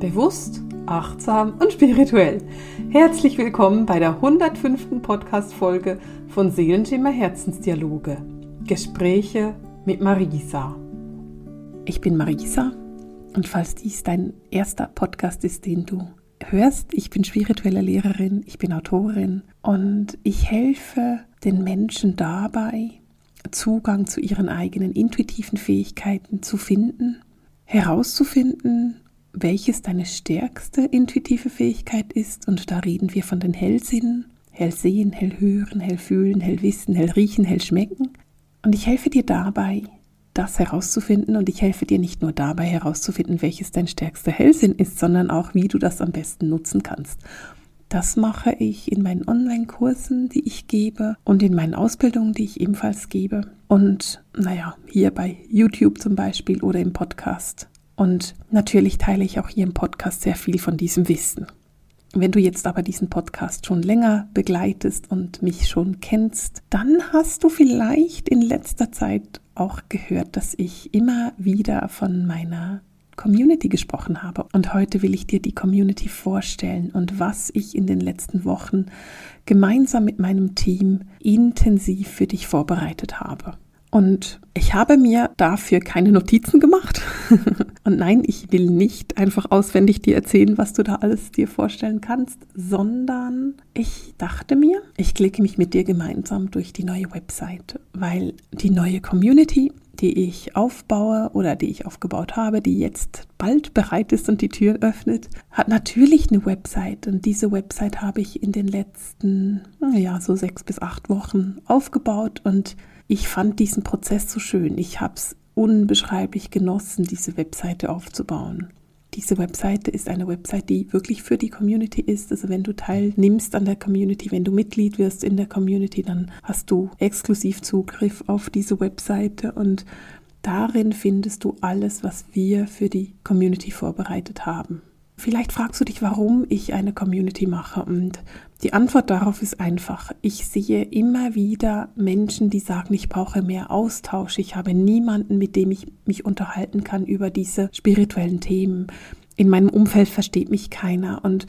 Bewusst, achtsam und spirituell. Herzlich willkommen bei der 105. Podcast-Folge von Seelenschimmer Herzensdialoge. Gespräche mit Marisa. Ich bin Marisa und falls dies dein erster Podcast ist, den du hörst, ich bin spirituelle Lehrerin, ich bin Autorin und ich helfe den Menschen dabei, Zugang zu ihren eigenen intuitiven Fähigkeiten zu finden, herauszufinden, welches deine stärkste intuitive Fähigkeit ist. Und da reden wir von den Hellsinnen, Hellsehen, Hellhören, Hellfühlen, Hellwissen, Hellriechen, Hellschmecken. Und ich helfe dir dabei, das herauszufinden. Und ich helfe dir nicht nur dabei herauszufinden, welches dein stärkster Hellsinn ist, sondern auch, wie du das am besten nutzen kannst. Das mache ich in meinen Online-Kursen, die ich gebe und in meinen Ausbildungen, die ich ebenfalls gebe. Und naja, hier bei YouTube zum Beispiel oder im Podcast. Und natürlich teile ich auch hier im Podcast sehr viel von diesem Wissen. Wenn du jetzt aber diesen Podcast schon länger begleitest und mich schon kennst, dann hast du vielleicht in letzter Zeit auch gehört, dass ich immer wieder von meiner Community gesprochen habe. Und heute will ich dir die Community vorstellen und was ich in den letzten Wochen gemeinsam mit meinem Team intensiv für dich vorbereitet habe. Und ich habe mir dafür keine Notizen gemacht. und nein, ich will nicht einfach auswendig dir erzählen, was du da alles dir vorstellen kannst, sondern ich dachte mir, ich klicke mich mit dir gemeinsam durch die neue Website, weil die neue Community, die ich aufbaue oder die ich aufgebaut habe, die jetzt bald bereit ist und die Tür öffnet, hat natürlich eine Website. Und diese Website habe ich in den letzten, ja, so sechs bis acht Wochen aufgebaut und ich fand diesen Prozess so schön. Ich habe es unbeschreiblich genossen, diese Webseite aufzubauen. Diese Webseite ist eine Webseite, die wirklich für die Community ist. Also wenn du teilnimmst an der Community, wenn du Mitglied wirst in der Community, dann hast du exklusiv Zugriff auf diese Webseite und darin findest du alles, was wir für die Community vorbereitet haben. Vielleicht fragst du dich, warum ich eine Community mache. Und die Antwort darauf ist einfach. Ich sehe immer wieder Menschen, die sagen, ich brauche mehr Austausch. Ich habe niemanden, mit dem ich mich unterhalten kann über diese spirituellen Themen. In meinem Umfeld versteht mich keiner. Und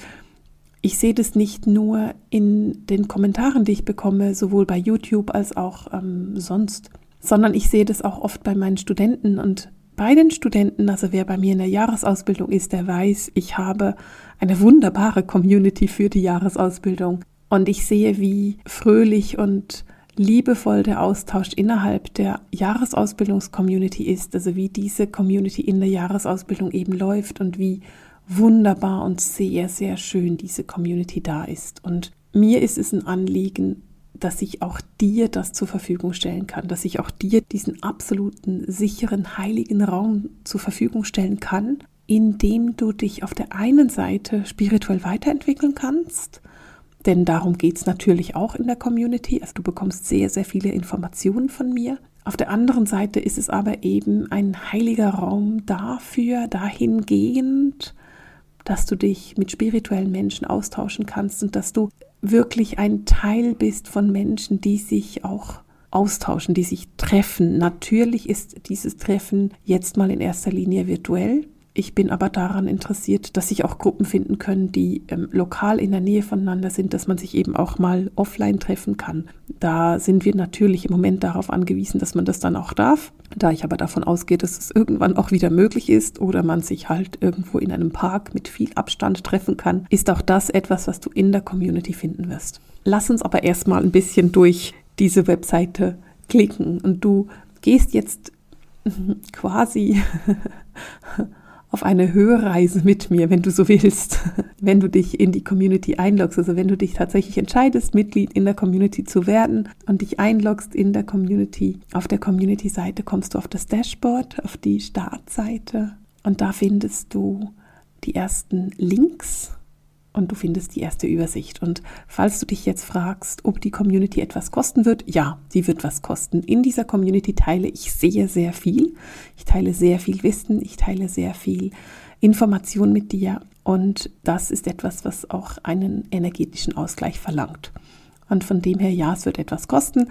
ich sehe das nicht nur in den Kommentaren, die ich bekomme, sowohl bei YouTube als auch ähm, sonst, sondern ich sehe das auch oft bei meinen Studenten und bei den Studenten, also wer bei mir in der Jahresausbildung ist, der weiß, ich habe eine wunderbare Community für die Jahresausbildung. Und ich sehe, wie fröhlich und liebevoll der Austausch innerhalb der Jahresausbildungscommunity ist, also wie diese Community in der Jahresausbildung eben läuft und wie wunderbar und sehr, sehr schön diese Community da ist. Und mir ist es ein Anliegen, dass ich auch dir das zur Verfügung stellen kann, dass ich auch dir diesen absoluten, sicheren, heiligen Raum zur Verfügung stellen kann, in dem du dich auf der einen Seite spirituell weiterentwickeln kannst, denn darum geht es natürlich auch in der Community, also du bekommst sehr, sehr viele Informationen von mir. Auf der anderen Seite ist es aber eben ein heiliger Raum dafür, dahingehend, dass du dich mit spirituellen Menschen austauschen kannst und dass du wirklich ein Teil bist von Menschen, die sich auch austauschen, die sich treffen. Natürlich ist dieses Treffen jetzt mal in erster Linie virtuell. Ich bin aber daran interessiert, dass sich auch Gruppen finden können, die ähm, lokal in der Nähe voneinander sind, dass man sich eben auch mal offline treffen kann. Da sind wir natürlich im Moment darauf angewiesen, dass man das dann auch darf. Da ich aber davon ausgehe, dass es irgendwann auch wieder möglich ist oder man sich halt irgendwo in einem Park mit viel Abstand treffen kann, ist auch das etwas, was du in der Community finden wirst. Lass uns aber erstmal ein bisschen durch diese Webseite klicken und du gehst jetzt quasi auf eine Hörreise mit mir, wenn du so willst, wenn du dich in die Community einloggst, also wenn du dich tatsächlich entscheidest, Mitglied in der Community zu werden und dich einloggst in der Community. Auf der Community-Seite kommst du auf das Dashboard, auf die Startseite und da findest du die ersten Links und du findest die erste Übersicht. Und falls du dich jetzt fragst, ob die Community etwas kosten wird, ja, die wird was kosten. In dieser Community teile ich sehr, sehr viel. Ich teile sehr viel Wissen, ich teile sehr viel Information mit dir und das ist etwas, was auch einen energetischen Ausgleich verlangt. Und von dem her, ja, es wird etwas kosten.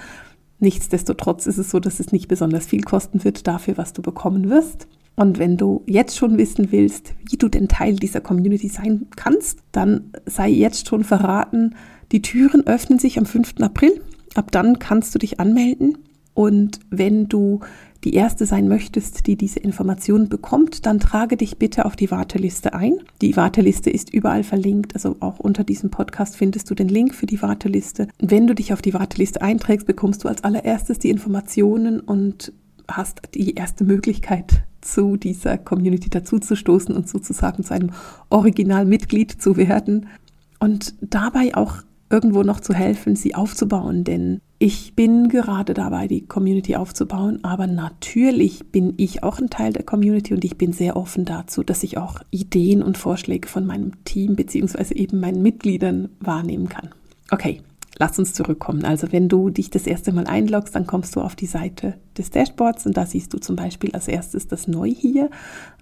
Nichtsdestotrotz ist es so, dass es nicht besonders viel kosten wird dafür, was du bekommen wirst. Und wenn du jetzt schon wissen willst, wie du denn Teil dieser Community sein kannst, dann sei jetzt schon verraten, die Türen öffnen sich am 5. April. Ab dann kannst du dich anmelden. Und wenn du die erste sein möchtest, die diese Informationen bekommt, dann trage dich bitte auf die Warteliste ein. Die Warteliste ist überall verlinkt, also auch unter diesem Podcast findest du den Link für die Warteliste. Wenn du dich auf die Warteliste einträgst, bekommst du als allererstes die Informationen und hast die erste Möglichkeit, zu dieser Community dazuzustoßen und sozusagen zu einem Originalmitglied zu werden und dabei auch irgendwo noch zu helfen, sie aufzubauen, denn ich bin gerade dabei, die Community aufzubauen, aber natürlich bin ich auch ein Teil der Community und ich bin sehr offen dazu, dass ich auch Ideen und Vorschläge von meinem Team beziehungsweise eben meinen Mitgliedern wahrnehmen kann. Okay, lass uns zurückkommen. Also wenn du dich das erste Mal einloggst, dann kommst du auf die Seite des Dashboards und da siehst du zum Beispiel als erstes das Neu hier.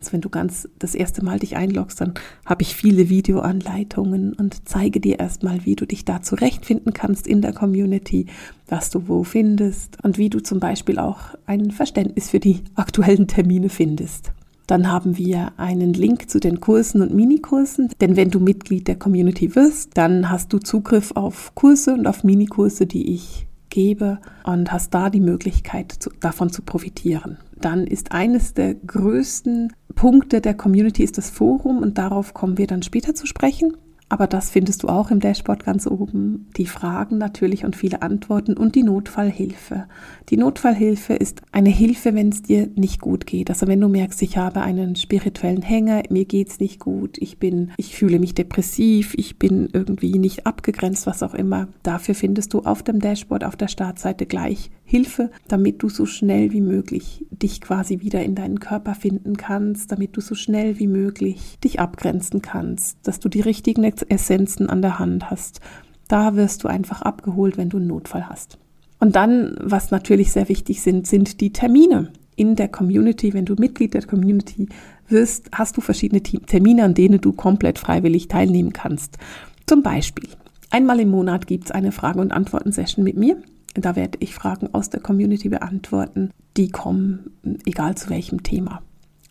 Also wenn du ganz das erste Mal dich einloggst, dann habe ich viele Videoanleitungen und zeige dir erstmal, wie du dich da zurechtfinden kannst in der Community, was du wo findest und wie du zum Beispiel auch ein Verständnis für die aktuellen Termine findest. Dann haben wir einen Link zu den Kursen und Minikursen, denn wenn du Mitglied der Community wirst, dann hast du Zugriff auf Kurse und auf Minikurse, die ich gebe und hast da die Möglichkeit zu, davon zu profitieren. Dann ist eines der größten Punkte der Community ist das Forum und darauf kommen wir dann später zu sprechen. Aber das findest du auch im Dashboard ganz oben. Die Fragen natürlich und viele Antworten und die Notfallhilfe. Die Notfallhilfe ist eine Hilfe, wenn es dir nicht gut geht. Also wenn du merkst, ich habe einen spirituellen Hänger, mir geht's nicht gut, ich bin, ich fühle mich depressiv, ich bin irgendwie nicht abgegrenzt, was auch immer. Dafür findest du auf dem Dashboard, auf der Startseite gleich Hilfe, damit du so schnell wie möglich dich quasi wieder in deinen Körper finden kannst, damit du so schnell wie möglich dich abgrenzen kannst, dass du die richtigen Essenzen an der Hand hast. Da wirst du einfach abgeholt, wenn du einen Notfall hast. Und dann, was natürlich sehr wichtig sind, sind die Termine in der Community. Wenn du Mitglied der Community wirst, hast du verschiedene Termine, an denen du komplett freiwillig teilnehmen kannst. Zum Beispiel, einmal im Monat gibt es eine Frage- und Antworten-Session mit mir. Da werde ich Fragen aus der Community beantworten, die kommen, egal zu welchem Thema.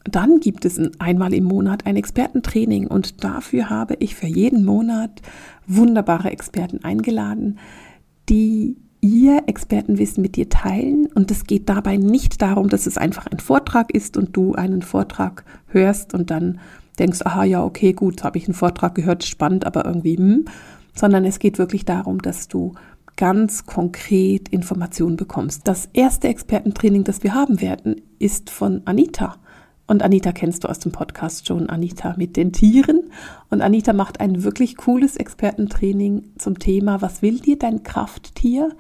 Dann gibt es einmal im Monat ein Expertentraining und dafür habe ich für jeden Monat wunderbare Experten eingeladen, die ihr Expertenwissen mit dir teilen. Und es geht dabei nicht darum, dass es einfach ein Vortrag ist und du einen Vortrag hörst und dann denkst, aha, ja, okay, gut, habe ich einen Vortrag gehört, spannend, aber irgendwie, hm, sondern es geht wirklich darum, dass du ganz konkret Informationen bekommst. Das erste Expertentraining, das wir haben werden, ist von Anita. Und Anita kennst du aus dem Podcast schon, Anita mit den Tieren. Und Anita macht ein wirklich cooles Expertentraining zum Thema, was will dir dein Krafttier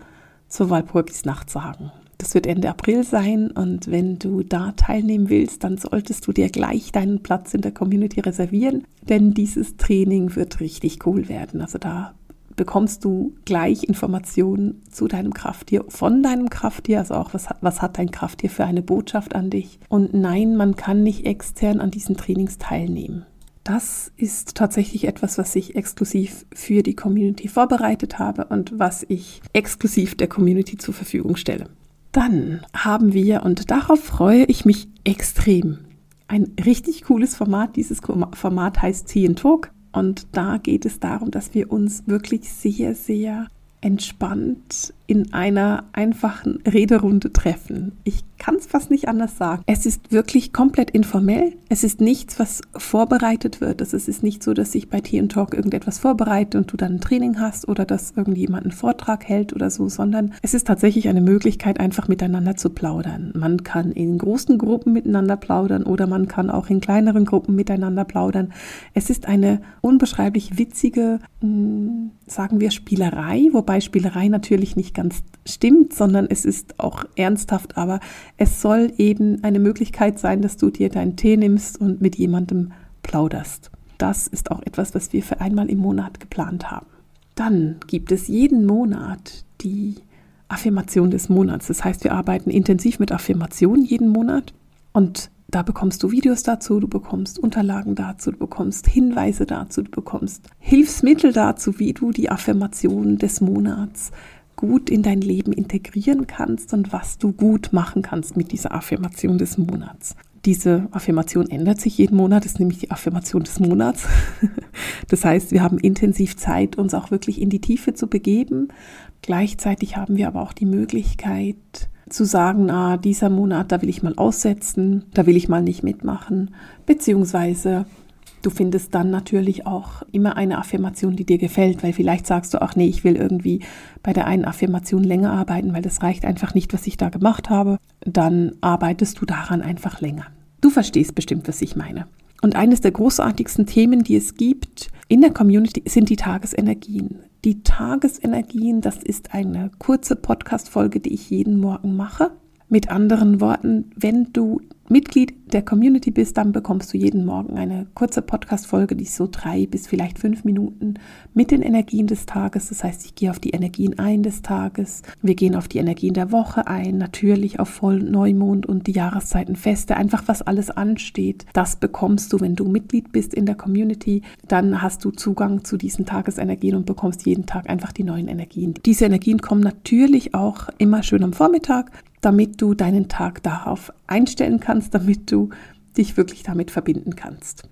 zur Walpurgisnacht sagen? Das wird Ende April sein und wenn du da teilnehmen willst, dann solltest du dir gleich deinen Platz in der Community reservieren, denn dieses Training wird richtig cool werden. Also da bekommst du gleich Informationen zu deinem Krafttier, von deinem Krafttier, also auch was, was hat dein Krafttier für eine Botschaft an dich. Und nein, man kann nicht extern an diesen Trainings teilnehmen. Das ist tatsächlich etwas, was ich exklusiv für die Community vorbereitet habe und was ich exklusiv der Community zur Verfügung stelle. Dann haben wir, und darauf freue ich mich extrem, ein richtig cooles Format. Dieses Format heißt Tea and Talk. Und da geht es darum, dass wir uns wirklich sehr, sehr entspannt in einer einfachen Rederunde treffen. Ich kann es fast nicht anders sagen. Es ist wirklich komplett informell. Es ist nichts, was vorbereitet wird. Es ist nicht so, dass ich bei Tea Talk irgendetwas vorbereite und du dann ein Training hast oder dass irgendjemand einen Vortrag hält oder so, sondern es ist tatsächlich eine Möglichkeit, einfach miteinander zu plaudern. Man kann in großen Gruppen miteinander plaudern oder man kann auch in kleineren Gruppen miteinander plaudern. Es ist eine unbeschreiblich witzige, hm, sagen wir, Spielerei, wobei Spielerei natürlich nicht ganz stimmt, sondern es ist auch ernsthaft, aber es soll eben eine Möglichkeit sein, dass du dir deinen Tee nimmst und mit jemandem plauderst. Das ist auch etwas, was wir für einmal im Monat geplant haben. Dann gibt es jeden Monat die Affirmation des Monats. Das heißt, wir arbeiten intensiv mit Affirmationen jeden Monat und da bekommst du Videos dazu, du bekommst Unterlagen dazu, du bekommst Hinweise dazu, du bekommst Hilfsmittel dazu, wie du die Affirmation des Monats gut in dein Leben integrieren kannst und was du gut machen kannst mit dieser Affirmation des Monats. Diese Affirmation ändert sich jeden Monat, ist nämlich die Affirmation des Monats. Das heißt, wir haben intensiv Zeit, uns auch wirklich in die Tiefe zu begeben. Gleichzeitig haben wir aber auch die Möglichkeit zu sagen, ah, dieser Monat, da will ich mal aussetzen, da will ich mal nicht mitmachen, beziehungsweise Du findest dann natürlich auch immer eine Affirmation, die dir gefällt, weil vielleicht sagst du, ach nee, ich will irgendwie bei der einen Affirmation länger arbeiten, weil das reicht einfach nicht, was ich da gemacht habe. Dann arbeitest du daran einfach länger. Du verstehst bestimmt, was ich meine. Und eines der großartigsten Themen, die es gibt in der Community, sind die Tagesenergien. Die Tagesenergien, das ist eine kurze Podcast-Folge, die ich jeden Morgen mache. Mit anderen Worten, wenn du Mitglied der Community bist, dann bekommst du jeden Morgen eine kurze Podcast-Folge, die so drei bis vielleicht fünf Minuten mit den Energien des Tages. Das heißt, ich gehe auf die Energien ein des Tages. Wir gehen auf die Energien der Woche ein, natürlich auf Voll- Neumond und die Jahreszeitenfeste, einfach was alles ansteht. Das bekommst du, wenn du Mitglied bist in der Community. Dann hast du Zugang zu diesen Tagesenergien und bekommst jeden Tag einfach die neuen Energien. Diese Energien kommen natürlich auch immer schön am Vormittag damit du deinen Tag darauf einstellen kannst, damit du dich wirklich damit verbinden kannst.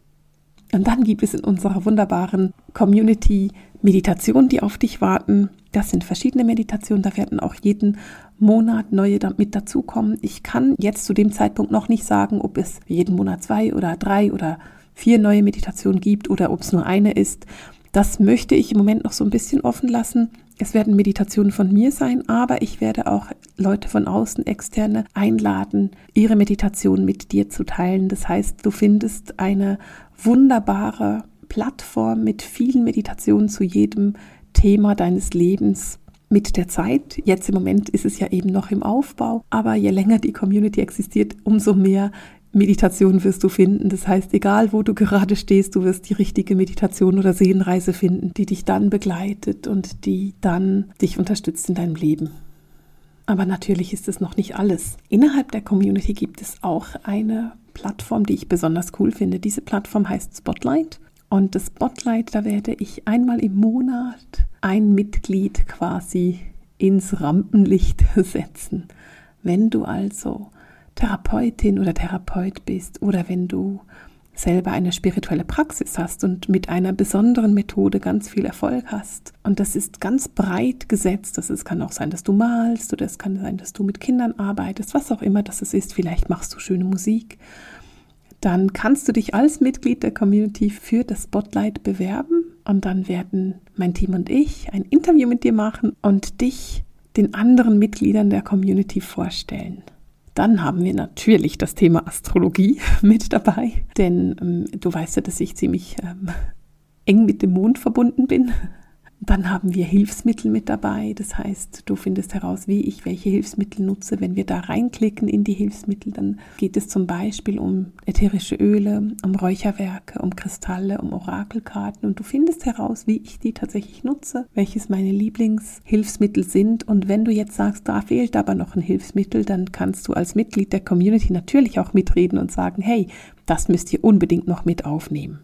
Und dann gibt es in unserer wunderbaren Community Meditationen, die auf dich warten. Das sind verschiedene Meditationen, da werden auch jeden Monat neue mit dazukommen. Ich kann jetzt zu dem Zeitpunkt noch nicht sagen, ob es jeden Monat zwei oder drei oder vier neue Meditationen gibt oder ob es nur eine ist. Das möchte ich im Moment noch so ein bisschen offen lassen. Es werden Meditationen von mir sein, aber ich werde auch Leute von außen, externe, einladen, ihre Meditation mit dir zu teilen. Das heißt, du findest eine wunderbare Plattform mit vielen Meditationen zu jedem Thema deines Lebens mit der Zeit. Jetzt im Moment ist es ja eben noch im Aufbau, aber je länger die Community existiert, umso mehr Meditation wirst du finden. Das heißt, egal wo du gerade stehst, du wirst die richtige Meditation oder Seelenreise finden, die dich dann begleitet und die dann dich unterstützt in deinem Leben. Aber natürlich ist es noch nicht alles. Innerhalb der Community gibt es auch eine Plattform, die ich besonders cool finde. Diese Plattform heißt Spotlight. Und das Spotlight, da werde ich einmal im Monat ein Mitglied quasi ins Rampenlicht setzen. Wenn du also Therapeutin oder Therapeut bist oder wenn du selber eine spirituelle Praxis hast und mit einer besonderen Methode ganz viel Erfolg hast. Und das ist ganz breit gesetzt. Das ist, kann auch sein, dass du malst oder es kann sein, dass du mit Kindern arbeitest, was auch immer das ist. Vielleicht machst du schöne Musik. Dann kannst du dich als Mitglied der Community für das Spotlight bewerben und dann werden mein Team und ich ein Interview mit dir machen und dich den anderen Mitgliedern der Community vorstellen. Dann haben wir natürlich das Thema Astrologie mit dabei, denn ähm, du weißt ja, dass ich ziemlich ähm, eng mit dem Mond verbunden bin. Dann haben wir Hilfsmittel mit dabei. Das heißt, du findest heraus, wie ich welche Hilfsmittel nutze. Wenn wir da reinklicken in die Hilfsmittel, dann geht es zum Beispiel um ätherische Öle, um Räucherwerke, um Kristalle, um Orakelkarten. Und du findest heraus, wie ich die tatsächlich nutze, welches meine Lieblingshilfsmittel sind. Und wenn du jetzt sagst, da fehlt aber noch ein Hilfsmittel, dann kannst du als Mitglied der Community natürlich auch mitreden und sagen, hey, das müsst ihr unbedingt noch mit aufnehmen.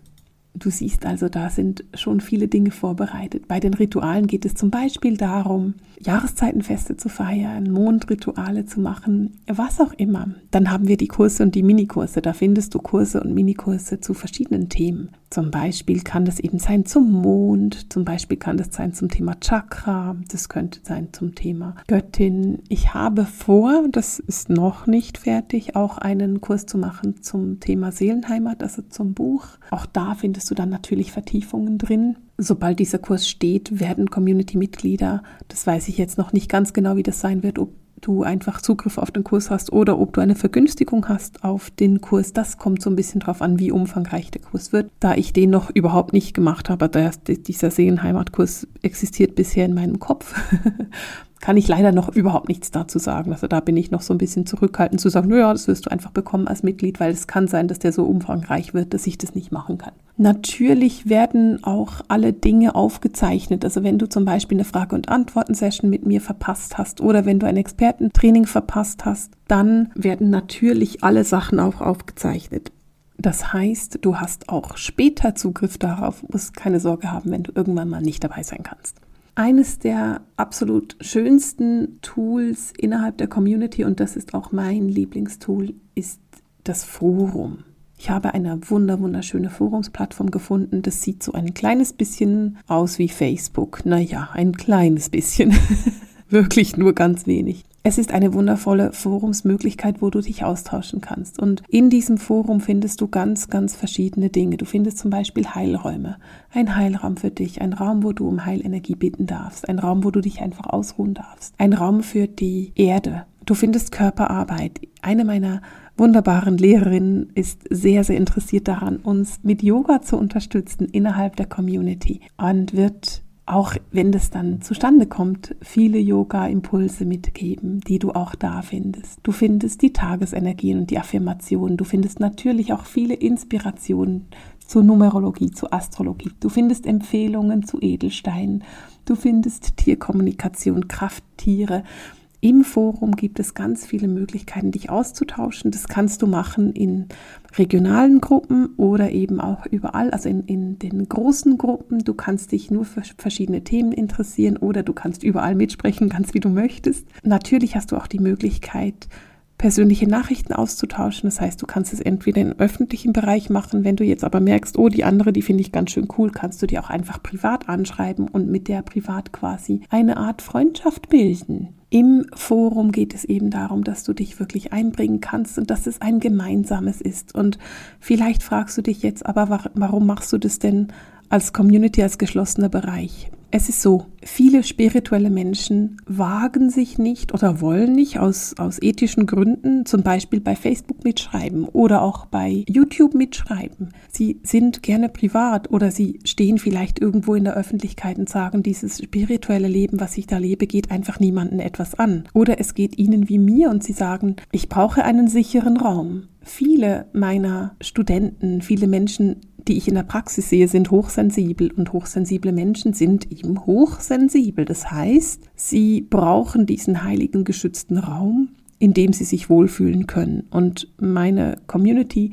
Du siehst also, da sind schon viele Dinge vorbereitet. Bei den Ritualen geht es zum Beispiel darum, Jahreszeitenfeste zu feiern, Mondrituale zu machen, was auch immer. Dann haben wir die Kurse und die Minikurse. Da findest du Kurse und Minikurse zu verschiedenen Themen. Zum Beispiel kann das eben sein zum Mond, zum Beispiel kann das sein zum Thema Chakra, das könnte sein zum Thema Göttin. Ich habe vor, das ist noch nicht fertig, auch einen Kurs zu machen zum Thema Seelenheimat, also zum Buch. Auch da findest du dann natürlich Vertiefungen drin. Sobald dieser Kurs steht, werden Community-Mitglieder, das weiß ich jetzt noch nicht ganz genau, wie das sein wird, ob du einfach Zugriff auf den Kurs hast oder ob du eine Vergünstigung hast auf den Kurs. Das kommt so ein bisschen drauf an, wie umfangreich der Kurs wird. Da ich den noch überhaupt nicht gemacht habe, dieser Seelenheimatkurs existiert bisher in meinem Kopf. kann ich leider noch überhaupt nichts dazu sagen. Also da bin ich noch so ein bisschen zurückhaltend zu sagen, naja, das wirst du einfach bekommen als Mitglied, weil es kann sein, dass der so umfangreich wird, dass ich das nicht machen kann. Natürlich werden auch alle Dinge aufgezeichnet. Also wenn du zum Beispiel eine Frage- und Antworten-Session mit mir verpasst hast oder wenn du ein Expertentraining verpasst hast, dann werden natürlich alle Sachen auch aufgezeichnet. Das heißt, du hast auch später Zugriff darauf, musst keine Sorge haben, wenn du irgendwann mal nicht dabei sein kannst. Eines der absolut schönsten Tools innerhalb der Community, und das ist auch mein Lieblingstool, ist das Forum. Ich habe eine wunder wunderschöne Forumsplattform gefunden. Das sieht so ein kleines bisschen aus wie Facebook. Naja, ein kleines bisschen. Wirklich nur ganz wenig. Es ist eine wundervolle Forumsmöglichkeit, wo du dich austauschen kannst. Und in diesem Forum findest du ganz, ganz verschiedene Dinge. Du findest zum Beispiel Heilräume. Ein Heilraum für dich, ein Raum, wo du um Heilenergie bitten darfst, ein Raum, wo du dich einfach ausruhen darfst, ein Raum für die Erde. Du findest Körperarbeit. Eine meiner wunderbaren Lehrerin ist sehr, sehr interessiert daran, uns mit Yoga zu unterstützen innerhalb der Community und wird auch wenn das dann zustande kommt, viele Yoga-Impulse mitgeben, die du auch da findest. Du findest die Tagesenergien und die Affirmationen. Du findest natürlich auch viele Inspirationen zur Numerologie, zur Astrologie. Du findest Empfehlungen zu Edelsteinen. Du findest Tierkommunikation, Krafttiere. Im Forum gibt es ganz viele Möglichkeiten, dich auszutauschen. Das kannst du machen in regionalen Gruppen oder eben auch überall, also in, in den großen Gruppen. Du kannst dich nur für verschiedene Themen interessieren oder du kannst überall mitsprechen, ganz wie du möchtest. Natürlich hast du auch die Möglichkeit, persönliche Nachrichten auszutauschen. Das heißt, du kannst es entweder im öffentlichen Bereich machen, wenn du jetzt aber merkst, oh, die andere, die finde ich ganz schön cool, kannst du die auch einfach privat anschreiben und mit der privat quasi eine Art Freundschaft bilden. Im Forum geht es eben darum, dass du dich wirklich einbringen kannst und dass es ein gemeinsames ist. Und vielleicht fragst du dich jetzt, aber warum machst du das denn als Community, als geschlossener Bereich? Es ist so, viele spirituelle Menschen wagen sich nicht oder wollen nicht aus, aus ethischen Gründen zum Beispiel bei Facebook mitschreiben oder auch bei YouTube mitschreiben. Sie sind gerne privat oder sie stehen vielleicht irgendwo in der Öffentlichkeit und sagen, dieses spirituelle Leben, was ich da lebe, geht einfach niemandem etwas an. Oder es geht ihnen wie mir und sie sagen, ich brauche einen sicheren Raum. Viele meiner Studenten, viele Menschen die ich in der Praxis sehe, sind hochsensibel und hochsensible Menschen sind eben hochsensibel. Das heißt, sie brauchen diesen heiligen geschützten Raum, in dem sie sich wohlfühlen können. Und meine Community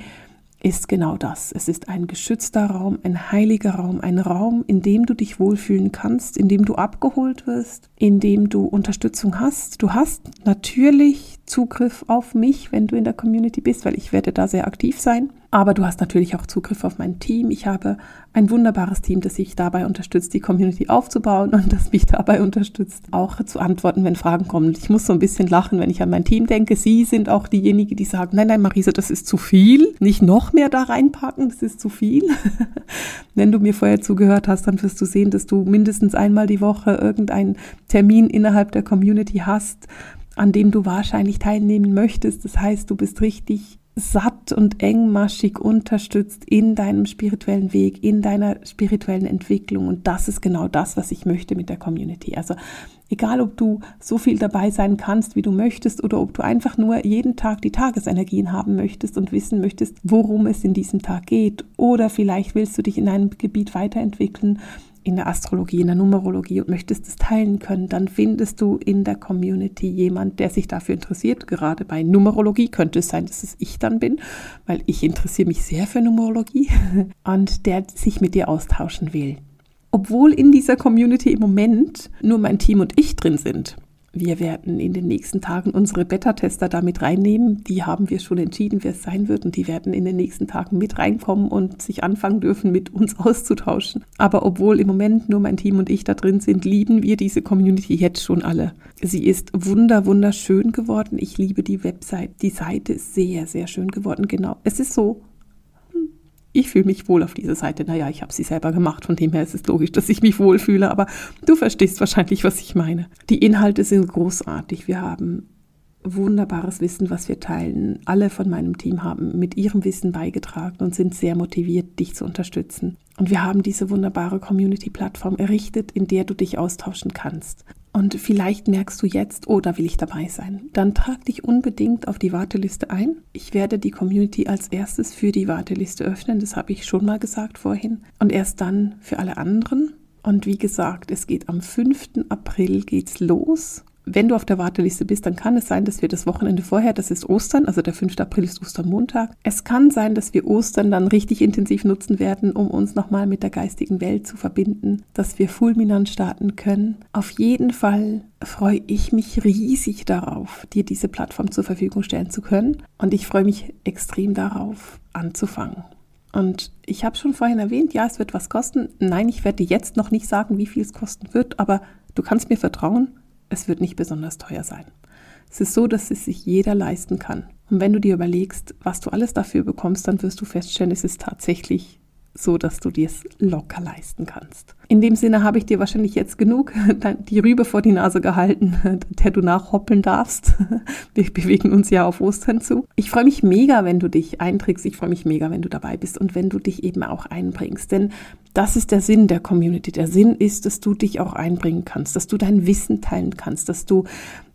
ist genau das. Es ist ein geschützter Raum, ein heiliger Raum, ein Raum, in dem du dich wohlfühlen kannst, in dem du abgeholt wirst, in dem du Unterstützung hast. Du hast natürlich Zugriff auf mich, wenn du in der Community bist, weil ich werde da sehr aktiv sein. Aber du hast natürlich auch Zugriff auf mein Team. Ich habe ein wunderbares Team, das sich dabei unterstützt, die Community aufzubauen und das mich dabei unterstützt, auch zu antworten, wenn Fragen kommen. Ich muss so ein bisschen lachen, wenn ich an mein Team denke. Sie sind auch diejenigen, die sagen, nein, nein, Marisa, das ist zu viel. Nicht noch mehr da reinpacken, das ist zu viel. wenn du mir vorher zugehört hast, dann wirst du sehen, dass du mindestens einmal die Woche irgendeinen Termin innerhalb der Community hast, an dem du wahrscheinlich teilnehmen möchtest. Das heißt, du bist richtig satt und engmaschig unterstützt in deinem spirituellen Weg, in deiner spirituellen Entwicklung. Und das ist genau das, was ich möchte mit der Community. Also egal, ob du so viel dabei sein kannst, wie du möchtest, oder ob du einfach nur jeden Tag die Tagesenergien haben möchtest und wissen möchtest, worum es in diesem Tag geht. Oder vielleicht willst du dich in einem Gebiet weiterentwickeln in der Astrologie, in der Numerologie und möchtest es teilen können, dann findest du in der Community jemand, der sich dafür interessiert. Gerade bei Numerologie könnte es sein, dass es ich dann bin, weil ich interessiere mich sehr für Numerologie und der sich mit dir austauschen will. Obwohl in dieser Community im Moment nur mein Team und ich drin sind, wir werden in den nächsten Tagen unsere Beta-Tester damit reinnehmen. Die haben wir schon entschieden, wer es sein wird. Und die werden in den nächsten Tagen mit reinkommen und sich anfangen dürfen, mit uns auszutauschen. Aber obwohl im Moment nur mein Team und ich da drin sind, lieben wir diese Community jetzt schon alle. Sie ist wunder, wunderschön geworden. Ich liebe die Website. Die Seite ist sehr, sehr schön geworden. Genau. Es ist so ich fühle mich wohl auf dieser Seite. Naja, ich habe sie selber gemacht, von dem her ist es logisch, dass ich mich wohlfühle, aber du verstehst wahrscheinlich, was ich meine. Die Inhalte sind großartig. Wir haben wunderbares Wissen, was wir teilen. Alle von meinem Team haben mit ihrem Wissen beigetragen und sind sehr motiviert, dich zu unterstützen. Und wir haben diese wunderbare Community-Plattform errichtet, in der du dich austauschen kannst. Und vielleicht merkst du jetzt, oh, da will ich dabei sein. Dann trag dich unbedingt auf die Warteliste ein. Ich werde die Community als erstes für die Warteliste öffnen, das habe ich schon mal gesagt vorhin. Und erst dann für alle anderen. Und wie gesagt, es geht am 5. April geht's los wenn du auf der Warteliste bist, dann kann es sein, dass wir das Wochenende vorher, das ist Ostern, also der 5. April ist Ostermontag. Es kann sein, dass wir Ostern dann richtig intensiv nutzen werden, um uns nochmal mit der geistigen Welt zu verbinden, dass wir fulminant starten können. Auf jeden Fall freue ich mich riesig darauf, dir diese Plattform zur Verfügung stellen zu können. Und ich freue mich extrem darauf, anzufangen. Und ich habe schon vorhin erwähnt, ja, es wird was kosten. Nein, ich werde dir jetzt noch nicht sagen, wie viel es kosten wird, aber du kannst mir vertrauen, es wird nicht besonders teuer sein. Es ist so, dass es sich jeder leisten kann. Und wenn du dir überlegst, was du alles dafür bekommst, dann wirst du feststellen, es ist tatsächlich so dass du dir es locker leisten kannst. In dem Sinne habe ich dir wahrscheinlich jetzt genug die Rübe vor die Nase gehalten, der du nachhoppeln darfst. Wir bewegen uns ja auf Ostern zu. Ich freue mich mega, wenn du dich einträgst. Ich freue mich mega, wenn du dabei bist und wenn du dich eben auch einbringst. Denn das ist der Sinn der Community. Der Sinn ist, dass du dich auch einbringen kannst, dass du dein Wissen teilen kannst, dass du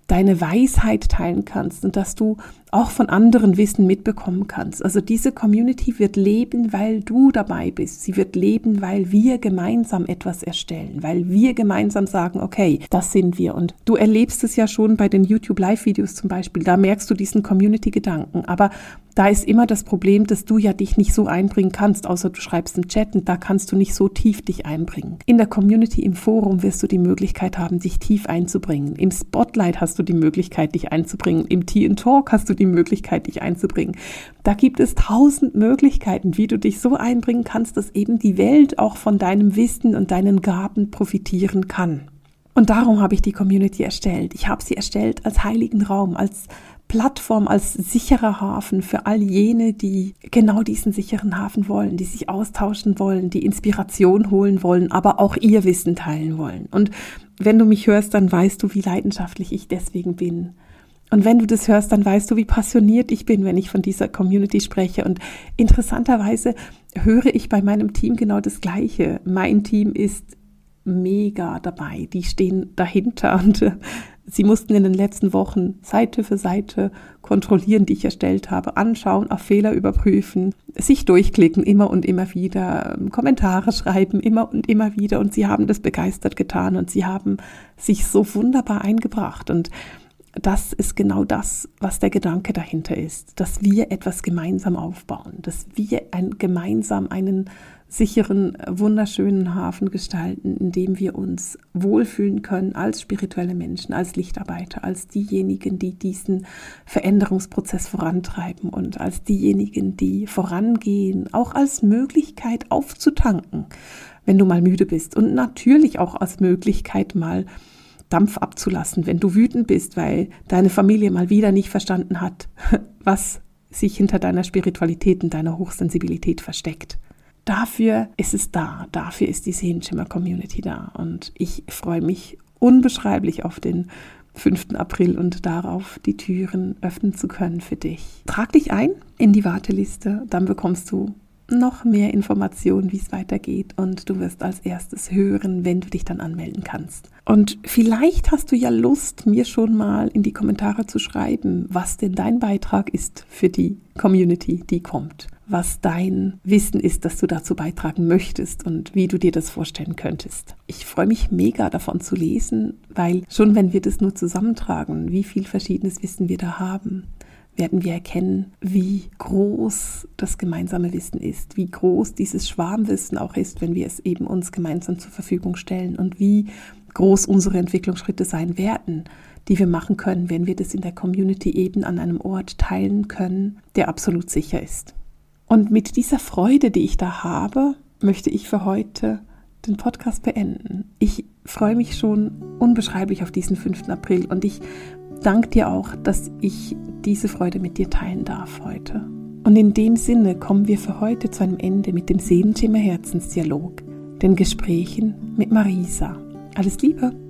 deine Weisheit teilen kannst und dass du auch von anderen Wissen mitbekommen kannst. Also diese Community wird leben, weil du dabei bist. Sie wird leben, weil wir gemeinsam etwas erstellen, weil wir gemeinsam sagen, okay, das sind wir. Und du erlebst es ja schon bei den YouTube Live-Videos zum Beispiel. Da merkst du diesen Community-Gedanken. Aber da ist immer das Problem, dass du ja dich nicht so einbringen kannst, außer du schreibst im Chat und da kannst du nicht so tief dich einbringen. In der Community, im Forum wirst du die Möglichkeit haben, dich tief einzubringen. Im Spotlight hast du die Möglichkeit, dich einzubringen. Im Tea Talk hast du die Möglichkeit, dich einzubringen. Da gibt es tausend Möglichkeiten, wie du dich so einbringen kannst, dass eben die Welt auch von deinem Wissen und deinen Gaben profitieren kann. Und darum habe ich die Community erstellt. Ich habe sie erstellt als heiligen Raum, als Plattform, als sicherer Hafen für all jene, die genau diesen sicheren Hafen wollen, die sich austauschen wollen, die Inspiration holen wollen, aber auch ihr Wissen teilen wollen. Und wenn du mich hörst, dann weißt du, wie leidenschaftlich ich deswegen bin. Und wenn du das hörst, dann weißt du, wie passioniert ich bin, wenn ich von dieser Community spreche. Und interessanterweise höre ich bei meinem Team genau das Gleiche. Mein Team ist mega dabei. Die stehen dahinter und äh, sie mussten in den letzten Wochen Seite für Seite kontrollieren, die ich erstellt habe, anschauen, auf Fehler überprüfen, sich durchklicken, immer und immer wieder, ähm, Kommentare schreiben, immer und immer wieder. Und sie haben das begeistert getan und sie haben sich so wunderbar eingebracht. Und das ist genau das, was der Gedanke dahinter ist, dass wir etwas gemeinsam aufbauen, dass wir ein, gemeinsam einen sicheren, wunderschönen Hafen gestalten, in dem wir uns wohlfühlen können als spirituelle Menschen, als Lichtarbeiter, als diejenigen, die diesen Veränderungsprozess vorantreiben und als diejenigen, die vorangehen, auch als Möglichkeit aufzutanken, wenn du mal müde bist und natürlich auch als Möglichkeit mal Dampf abzulassen, wenn du wütend bist, weil deine Familie mal wieder nicht verstanden hat, was sich hinter deiner Spiritualität und deiner Hochsensibilität versteckt. Dafür ist es da, dafür ist die Sehenschimmer-Community da und ich freue mich unbeschreiblich auf den 5. April und darauf, die Türen öffnen zu können für dich. Trag dich ein in die Warteliste, dann bekommst du noch mehr Informationen, wie es weitergeht und du wirst als erstes hören, wenn du dich dann anmelden kannst. Und vielleicht hast du ja Lust, mir schon mal in die Kommentare zu schreiben, was denn dein Beitrag ist für die Community, die kommt, was dein Wissen ist, das du dazu beitragen möchtest und wie du dir das vorstellen könntest. Ich freue mich mega davon zu lesen, weil schon wenn wir das nur zusammentragen, wie viel verschiedenes Wissen wir da haben, werden wir erkennen, wie groß das gemeinsame Wissen ist, wie groß dieses Schwarmwissen auch ist, wenn wir es eben uns gemeinsam zur Verfügung stellen und wie groß unsere Entwicklungsschritte sein werden, die wir machen können, wenn wir das in der Community eben an einem Ort teilen können, der absolut sicher ist. Und mit dieser Freude, die ich da habe, möchte ich für heute den Podcast beenden. Ich freue mich schon unbeschreiblich auf diesen 5. April und ich danke dir auch, dass ich diese Freude mit dir teilen darf heute. Und in dem Sinne kommen wir für heute zu einem Ende mit dem Seelenschimmer Herzensdialog, den Gesprächen mit Marisa. Alles Liebe!